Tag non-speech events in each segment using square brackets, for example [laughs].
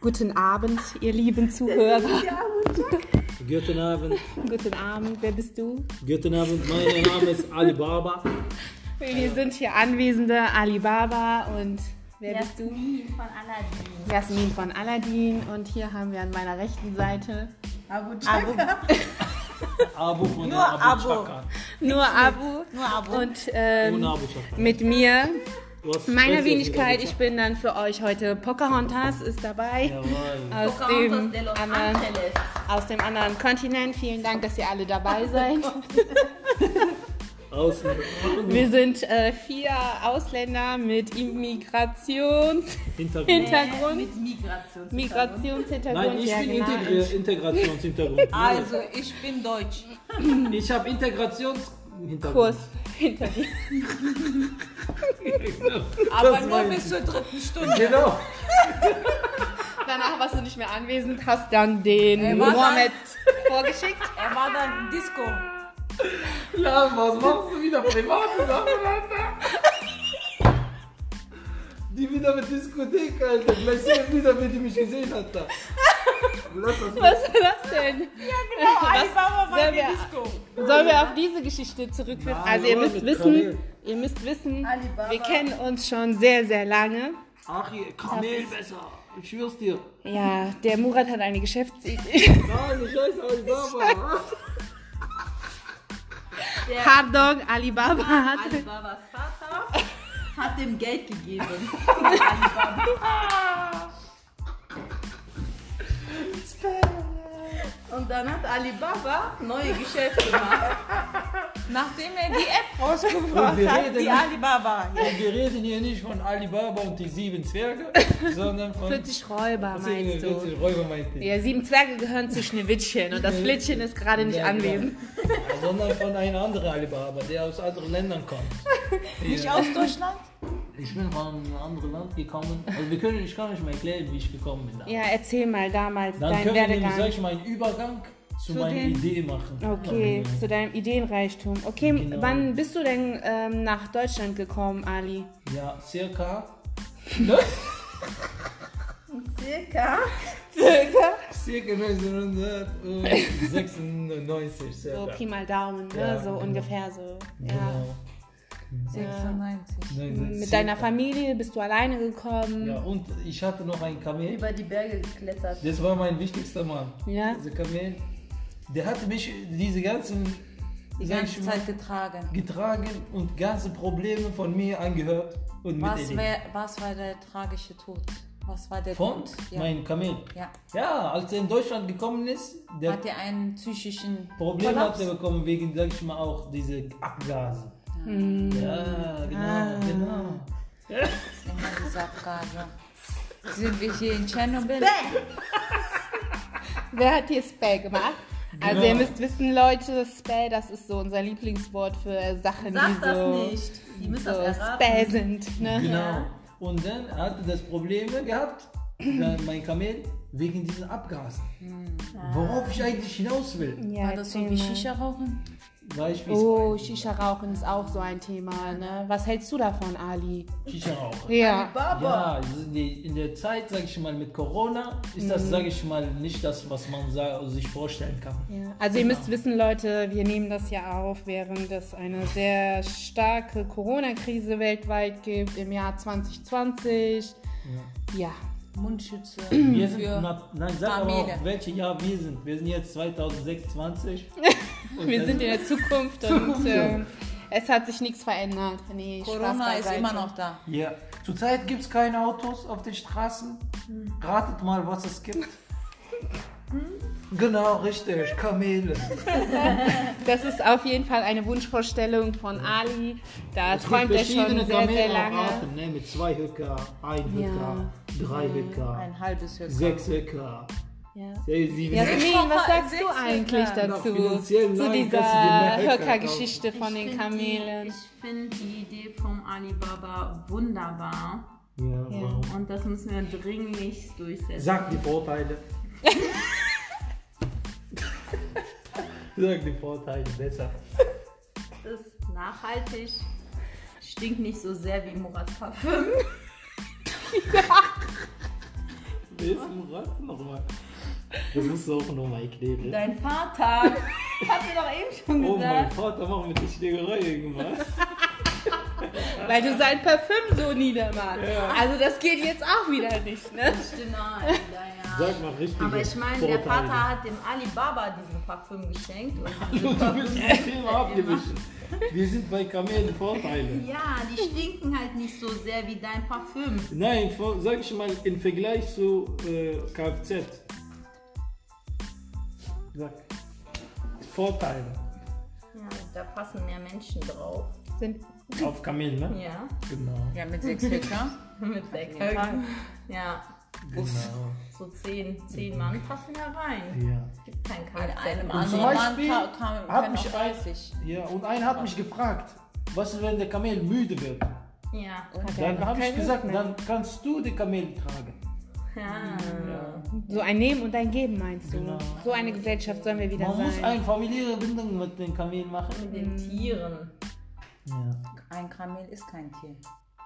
Guten Abend, ihr lieben Zuhörer. Guten Abend. Guten Abend, wer bist du? Guten Abend, mein Name ist Alibaba. Wir sind hier Anwesende Alibaba und wer bist du? Jasmin von Aladdin. Jasmin von Aladdin und hier haben wir an meiner rechten Seite Abu Abu, [laughs] Abu von Nur der Abu Abu. Chaka. nur Abu Nur Abu. und ähm, Abu Chaka. mit mir, Hast meiner Wenigkeit. Ich bin dann für euch heute Pocahontas ist dabei Jawohl. aus Pocahontas dem, de Los anderen, Angeles. aus dem anderen Kontinent. Vielen Dank, dass ihr alle dabei seid. Außen. [laughs] Wir sind äh, vier Ausländer mit Immigrationshintergrund. Hintergrund. Mit Migrations. Migrationshintergrund. Nein, ich ja, bin genau. Integri Integrationshintergrund. Also, ich bin Deutsch. Ich habe Integrationshintergrund. Kurs hinter dir. Aber Das nur bis zur dritten Stunde. Genau. Danach warst du nicht mehr anwesend, hast dann den Mohammed vorgeschickt. Er war dann im Disco. Ja, was machst du wieder? Private Sachen, Alter. Die wieder mit Diskothek, Alter. Vielleicht sehen wieder, wer die mich gesehen hat da. Lass das Was war das denn? Genau, Alibaba war Sollen in der wir- Disco. Sollen wir auf diese Geschichte zurückführen? Nein, Also ihr müsst wissen, ihr müsst wissen, Alibaba. wir kennen uns schon sehr, sehr lange. Ach, Kamel besser. Ich schwör's dir. Ja, der Murat hat eine Geschäftsidee. Nein, ich heiße Alibaba. Der Hardog Alibaba hat. Alibabas Vater hat dem Geld gegeben. [laughs] Alibaba. Und dann hat Alibaba neue Geschäfte gemacht. Nachdem er die App [laughs] rausgebracht hat, reden die Alibaba. Und wir reden hier nicht von Alibaba und die sieben Zwerge, [laughs] sondern von 40 Räuber meinst du? 40 Räuber meinte ich. Ja, sieben Zwerge gehören zu Schneewittchen und das Flittchen ist gerade nicht Ja, anwesend. genau. Sondern von einem anderen Alibaba, der aus anderen Ländern kommt. [laughs] Nicht Ja. aus Deutschland? Ich bin von einem anderen Land gekommen. Also wir können, ich kann nicht mal erklären, wie ich gekommen bin. da. Ja, erzähl mal damals Dann deinen können wir nämlich, sag Werdegang. ich mal, einen Übergang zu, Zu meiner den- Idee machen. Okay, zu deinem Ideenreichtum. Okay, Genau. wann bist du denn ähm, nach Deutschland gekommen, Ali? Ja, circa. Ne? [laughs] Circa. Circa? Circa 1996. So Circa. Pi mal Daumen, ne? Ja, so genau. ungefähr so. Ja. Genau. 96. Nein, Mit deiner Familie bist du alleine gekommen. Ja, und ich hatte noch einen Kamel. Über die Berge geklettert. Das war mein wichtigster Mann. Ja. Dieser Kamel. Der hatte mich diese ganzen Die ganze mal, Zeit getragen. getragen und ganze Probleme von mir angehört und Was, wär, was war der tragische Tod? Was war der Von? Ja. mein Kamel. ja. Ja, als er in Deutschland gekommen ist, der Hat er einen psychischen Problem Kollaps? hat er bekommen wegen, sag ich mal, auch diese Abgase. Hm. Ja, genau, Ah. genau. Diese [laughs] Abgase. Sind wir hier in Tschernobyl? Wer hat dir Spä gemacht? Also Genau. ihr müsst wissen, Leute, Spä, das ist so unser Lieblingswort für Sachen, Sag die das so, nicht. Die müssen so das. Spä sind. Ne? Genau. Und dann hat er das Problem gehabt, dann mein Kamel, wegen diesen Abgasen. Worauf ich eigentlich hinaus will, Ja, War das so wie. Shisha rauchen? Weiß ich, wie Oh, Shisha-Rauchen ist auch so ein Thema. Ne? Was hältst du davon, Ali? Shisha rauchen. Ja. Ja, in die- in der Zeit, sag ich mal, mit Corona ist das, Mhm. sag ich mal, nicht das, was man sich vorstellen kann. Ja, also ihr müsst wissen, Leute, wir nehmen das ja auf, während es eine sehr starke Corona-Krise weltweit gibt im Jahr 2020. Ja, Mundschütze Wir sind, für na, nein, sag aber Familie. auch, welches Jahr wir sind. Wir sind jetzt 2026. [laughs] Und wir sind in der Zukunft und äh, es hat sich nichts verändert. Nee, Corona ist immer noch da. Ja, zurzeit gibt es keine Autos auf den Straßen. Ratet mal, was es gibt. [laughs] Genau, richtig, Kamele. [laughs] Das ist auf jeden Fall eine Wunschvorstellung von Ali. Da Es träumt er schon verschiedene sehr, sehr lange. Kamelarten, ne, mit zwei Höcker, ein Höcker, drei Höcker, Ein halbes Höcker. sechs Höcker. Ja. Jasmin, was sagst du eigentlich dazu? Zu dieser Höcker-Geschichte von den Kamelen. Die, ich finde die Idee vom Alibaba wunderbar. Ja, wow. Und das müssen wir dringlichst durchsetzen. Sag die Vorteile. [laughs] Sag die Vorteile besser. Es ist nachhaltig, stinkt nicht so sehr wie Murats Parfüm. [laughs] [laughs] Wer ist im Rad nochmal? Das musst du auch nochmal erklären. Dein Vater. Hat mir doch eben schon Oh, mein gesagt. Vater macht mit der Schlägerei irgendwas. [laughs] Weil du sein Parfüm so niedermachst. Ja. Also das geht jetzt auch wieder nicht, ne? Stimmt, nein, ja, ja. Sag mal richtig. Aber ich meine, der Vater hat dem Alibaba diesen Parfüm geschenkt. Und [laughs] Du willst das Thema abgewischt. [laughs] Wir sind bei Kamelen Vorteile. Ja, die stinken halt nicht so sehr wie dein Parfüm. Nein, vor- sag ich mal, im Vergleich zu äh, Kfz. Sag. Vorteile. Ja, da passen mehr Menschen drauf. Sind Auf Kamel, ne? Ja, Genau. Ja, mit sechs Höcker. [laughs] mit sechs. Höcken. Ja, Genau. so zehn, zehn Mann passen da rein. Ja. Gibt kein In Kfz. einem Und anderen Beispiel Mann kam, kam, hat mich auch ein- 30. ja, und einer hat mich gefragt, was ist, wenn der Kamel müde wird? Ja. Dann habe ich gesagt, Lust dann kannst du den Kamel tragen. ja. so ein Nehmen und ein Geben, meinst du? Genau. So eine Gesellschaft sollen wir wieder Man muss sein. eine familiäre Bindung mit den Kamelen machen. Mit den Tieren. Ja. Ein Kamel ist kein Tier.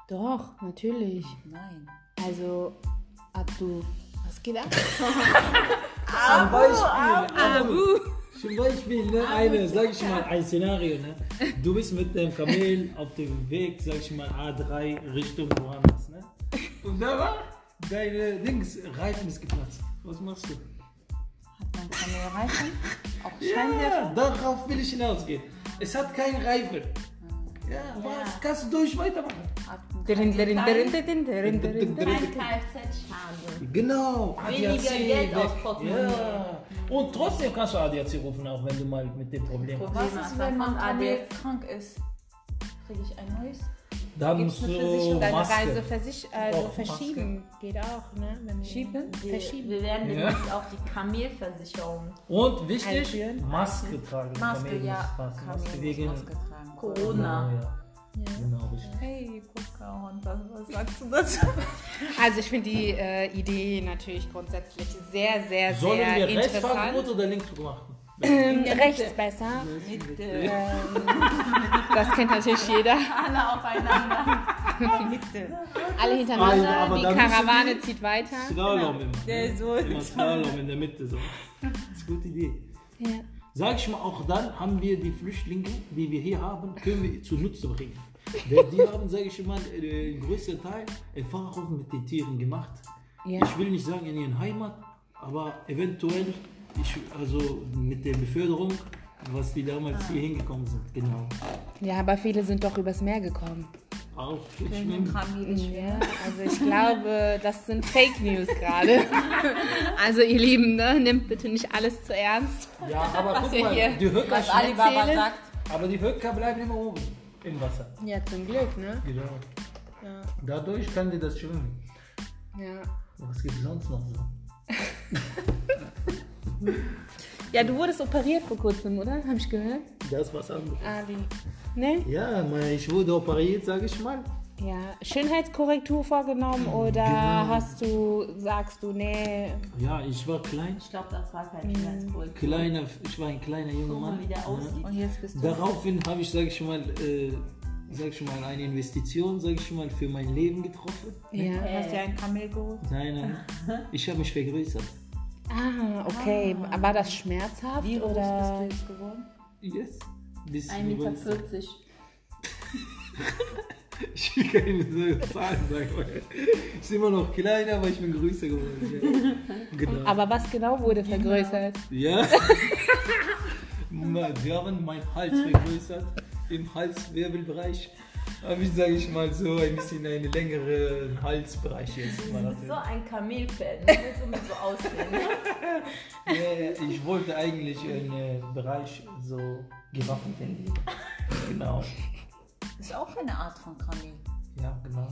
Doch, natürlich. Nein. Also, ab du. Was geht ab? Zum Beispiel, zum Beispiel ne, eine, sag ich mal, ein Szenario. Ne? Du bist mit dem Kamel auf dem Weg, sag ich mal, A3 Richtung woanders. Ne? Und da war deine Dings, Reifen ist geplatzt. Was machst du? Hat man Kamel Reifen? Auch Ja, darauf will ich hinausgehen. Es hat keinen Reifen. Ja, was? Kannst du durch weitermachen? Kfz-Schaden. Genau. Weniger ADAC Geld weg. aus Portemonnaie. Ja. Und trotzdem kannst du ADAC rufen, auch wenn du mal mit dem Problem hast. Problem Was hast, ist, wenn Kamel ADS. krank ist? Kriege ich ein neues? Dann Gibt's musst du? Deine Maske. Reise versich also Auch Maske. verschieben. Geht auch, ne? Wenn Schieben? Wir, Verschieben. wir werden Ja. demnächst auch die Kamelversicherung. Und wichtig. Maske tragen. Maske, Kamel ja. Maske, Maske wegen Maske tragen. Corona. Genau, ja. Genau, richtig. Hey, Pocahontas, was sagst du dazu? [laughs] Also ich finde die äh, Idee natürlich grundsätzlich sehr, sehr, Sollen sehr wir interessant. Rechtsfahrgebot oder Linksfahrgebot machen? Ähm, rechts besser. Mit äh, [laughs] das kennt natürlich jeder. alle aufeinander. [laughs] Alle hintereinander. Aber die Karawane zieht weiter. Slalom immer. Der so Immer Slalom in der Mitte so. Das ist eine gute Idee. Ja. Sag ich mal, auch dann haben wir die Flüchtlinge, die wir hier haben, können wir zunutze bringen. Denn die haben, sage ich mal, äh, den größten Teil Erfahrung mit den Tieren gemacht. Ja. Ich will nicht sagen in ihren Heimat, aber eventuell, ich, also mit der Beförderung, was die damals hier hingekommen sind. Genau. ja, aber viele sind doch übers Meer gekommen. Auch schwimmen. Ja, also ich glaube, das sind Fake News gerade. [laughs] Also ihr Lieben, ne, nehmt bitte nicht alles zu ernst. Ja, aber guck mal, hier- die Höcker, Was Alibaba sagt. aber die Höcker bleiben immer oben im Wasser. Ja, zum Glück, ne? Genau. Ja. Dadurch kann die das schwimmen. Ja. Was gibt sonst noch so? [laughs] ja, du wurdest operiert vor kurzem, oder? Hab ich gehört? Das was anderes. Ali. Ne? Ja, ich wurde operiert, sage ich mal. Ja. Schönheitskorrektur vorgenommen oder Genau. hast du, sagst du, nee, Ja, ich war klein. Ich glaube, das war kein Schmerzpult. Kleiner, ich war ein kleiner junger Mann. wie der Ja. aussieht. Und jetzt bist du. Daraufhin habe ich, sage ich mal, äh, sag ich mal, eine Investition, sage ich mal, für mein Leben getroffen. ja. Hast du ein Kamel geholt? Nein, nein. [laughs] Ich habe mich vergrößert. Ah, okay. War das schmerzhaft Wie groß oder? bist du jetzt geworden? Yes. Bis 1,40 Meter. [laughs] Ich will keine so Zahlen sagen. Ich bin immer noch kleiner, aber ich bin größer geworden. Ja. [laughs] Genau. Aber was genau wurde vergrößert? Ja. [laughs] Wir haben meinen Hals vergrößert. Im Halswirbelbereich habe ich, sage ich mal, so ein bisschen einen längeren Halsbereich jetzt. Mal so ein. Du willst immer so aussehen. Ich wollte eigentlich einen äh, Bereich so gewaffnet hinlegen. [laughs] Genau. Ist auch eine Art von Kamel. Ja, genau.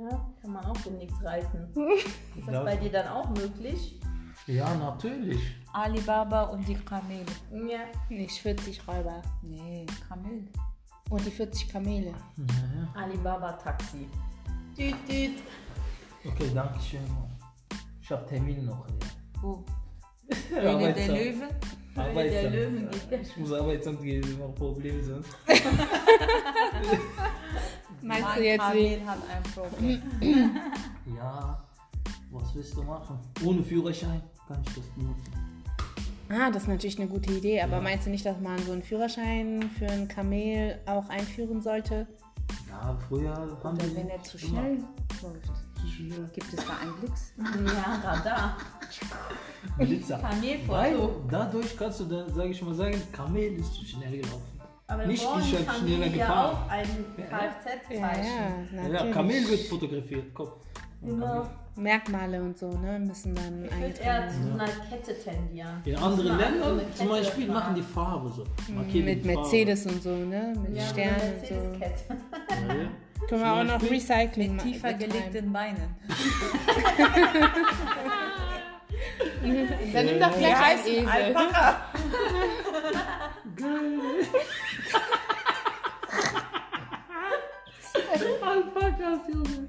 Ja, kann man auch demnächst reiten. [laughs] Ist das bei dir dann auch möglich? Ja, natürlich. Alibaba und die Kamele. Ja. Nicht 40 Räuber. Nee, Kamel. Und die 40 Kamele. Ja. Alibaba Taxi. Düt, düt. Okay, danke schön. Ich habe Termin noch. Wo? Ja. Höhle der Arbeitsamt. Löwen? Höhle der Arbeitsamt. Löwen geht der. Ich muss Arbeitsamt gehen, immer Probleme sonst. [laughs] Meinst mein du jetzt Kamel wie? hat ein Problem. [clears throat] Ja, Was willst du machen? Ohne Führerschein kann ich das benutzen. Ah, das ist natürlich eine gute Idee, aber Ja. meinst du nicht, dass man so einen Führerschein für ein Kamel auch einführen sollte? Ja, früher haben Oder wenn er zu schnell läuft. Gibt es da einen Blitz? Ja, Radar. [laughs] Blitzer. [laughs] Kamelfoto. Weil dadurch kannst du dann, sage ich mal, sagen, Kamel ist zu schnell gelaufen. Aber Nicht ich hab Kamel schneller ja gefahren. auch ein. Kfz-Zeichen. Ja, ja, Ja. Kamel wird fotografiert, komm. Genau. Merkmale und so, ne, müssen dann Ich würde eher zu so einer Kette tendieren. In anderen Ländern zum Kette Beispiel fahren. machen die Farbe so. Markieren Mit Farbe. Mercedes und so, ne? Mit Ja, Sternen und so. Mercedes-Kette. Ja, ja. Können wir auch noch Recycling Mit machen. tiefer gelegten Beinen. [laughs] [laughs] Dann nimm doch gleich einen Esel. Alpaka. Alpakas, Junge.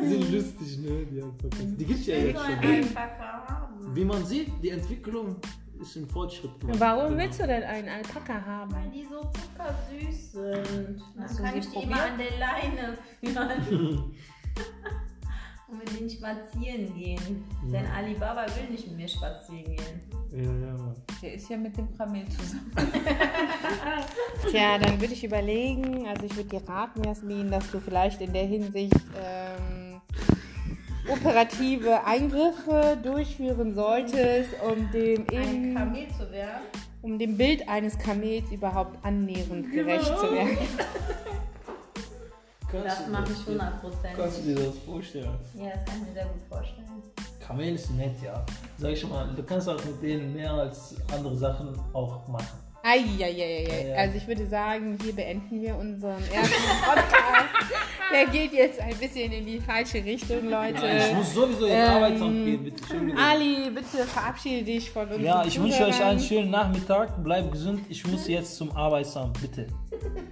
Die sind lustig, ne? Die Alpakas. Die gibt's ja jetzt schon. Wie man sieht, die Entwicklung ist im Fortschritt. gemacht. Warum Genau. willst du denn einen Alpaka Weil haben? die so zuckersüß sind. Dann Hast kann ich die probiert? immer an der Leine führen. [laughs] [laughs] Denen spazieren gehen. Denn Alibaba will nicht mit mir spazieren gehen. Ja, ja, Mann. Der ist ja mit dem Kamel zusammen. [laughs] Tja, dann würde ich überlegen, also ich würde dir raten, Jasmin, dass du vielleicht in der Hinsicht ähm, operative Eingriffe durchführen solltest, um dem, Ein eben, Kamel zu werden. um dem Bild eines Kamels überhaupt annähernd gerecht zu werden. [laughs] Kannst Das mache ich 100%. Kannst du dir das vorstellen? Ja, das kann ich mir sehr gut vorstellen. Kamel ist nett, ja. Sag ich mal, du kannst auch mit denen mehr als andere Sachen auch machen. Eieieiei. Ja, ja. Also ich würde sagen, hier beenden wir unseren ersten [laughs] Podcast. Der geht jetzt ein bisschen in die falsche Richtung, Leute. ich muss sowieso jetzt ähm, Arbeitsamt gehen, bitte. Entschuldigung. Ali, bitte verabschiede dich von uns. Ja, ich wünsche euch einen schönen Nachmittag. Bleibt gesund. Ich muss jetzt zum Arbeitsamt, bitte.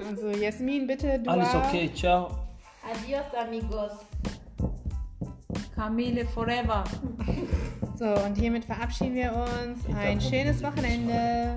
Also Jasmin, bitte, du Alles okay, ciao. Adios, amigos. Kamele forever. So, und hiermit verabschieden wir uns. Ein schönes Wochenende.